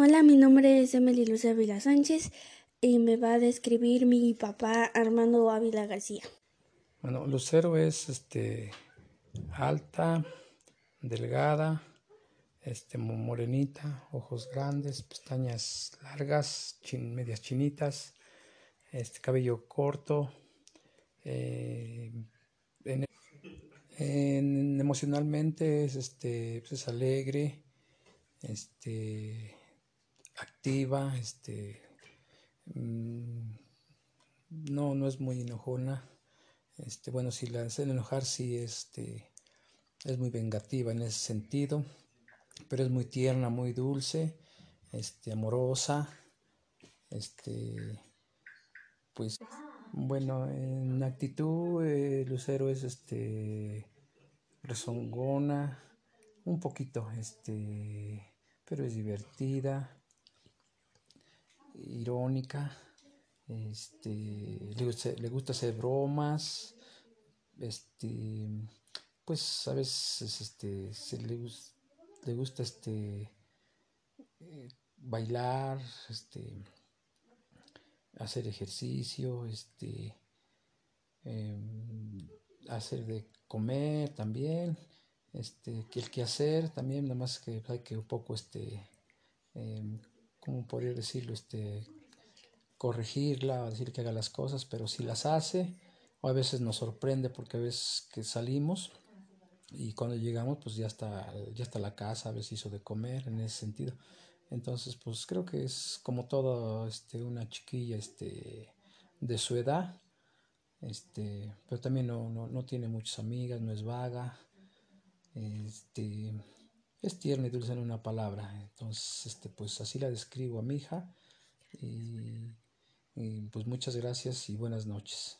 Hola, mi nombre es Emily Luz Ávila Sánchez y me va a describir mi papá Armando Ávila García. Bueno, Lucero es este alta, delgada, este morenita, ojos grandes, pestañas largas, medias chinitas, este cabello corto. Eh, emocionalmente es este pues es alegre, este activa, este, mm, no, no es muy enojona. Este, bueno, si la hacen enojar, sí, este, es muy vengativa en ese sentido, pero es muy tierna, muy dulce, este, amorosa, este, pues, bueno, en actitud, eh, Lucero es, este, rezongona, un poquito, este, pero es divertida, irónica, este, le, gusta, hacer bromas, este, pues a veces este, se le, gusta este, eh, bailar, este, hacer ejercicio, este, em, hacer de comer también, este, que el que hacer también, nada más que hay que un poco este, em, ¿cómo podría decirlo? Este, corregirla, decir que haga las cosas, pero si las hace, o a veces nos sorprende porque a veces que salimos y cuando llegamos pues ya está, ya está la casa, a veces hizo de comer en ese sentido. Entonces pues creo que es como todo este, una chiquilla este, de su edad, este, pero también no, no, no tiene muchas amigas, no es vaga, este, es tierna y dulce en una palabra. Entonces, este, pues así la describo a mi hija. Y, y pues muchas gracias y buenas noches.